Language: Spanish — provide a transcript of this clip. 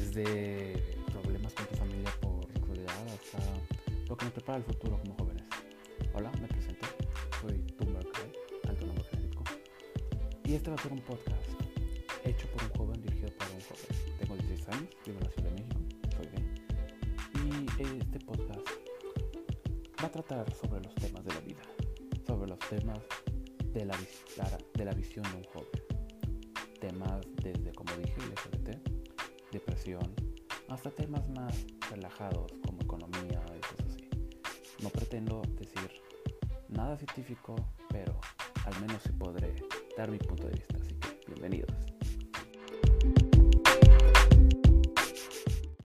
desde problemas con tu familia por soledad hasta lo que nos prepara el futuro como jóvenes. Hola, me presento, soy Tumber alto nombre genético, y este va a ser un podcast hecho por un joven, dirigido por un joven. Tengo 16 años, vivo en la Ciudad de México, soy gay, y este podcast va a tratar sobre los temas de la vida, sobre los temas de la, visión de un joven temas desde, como dije, LGBT, hasta temas más relajados como economía y cosas así. No pretendo decir nada científico, pero al menos sí podré dar mi punto de vista, así que bienvenidos.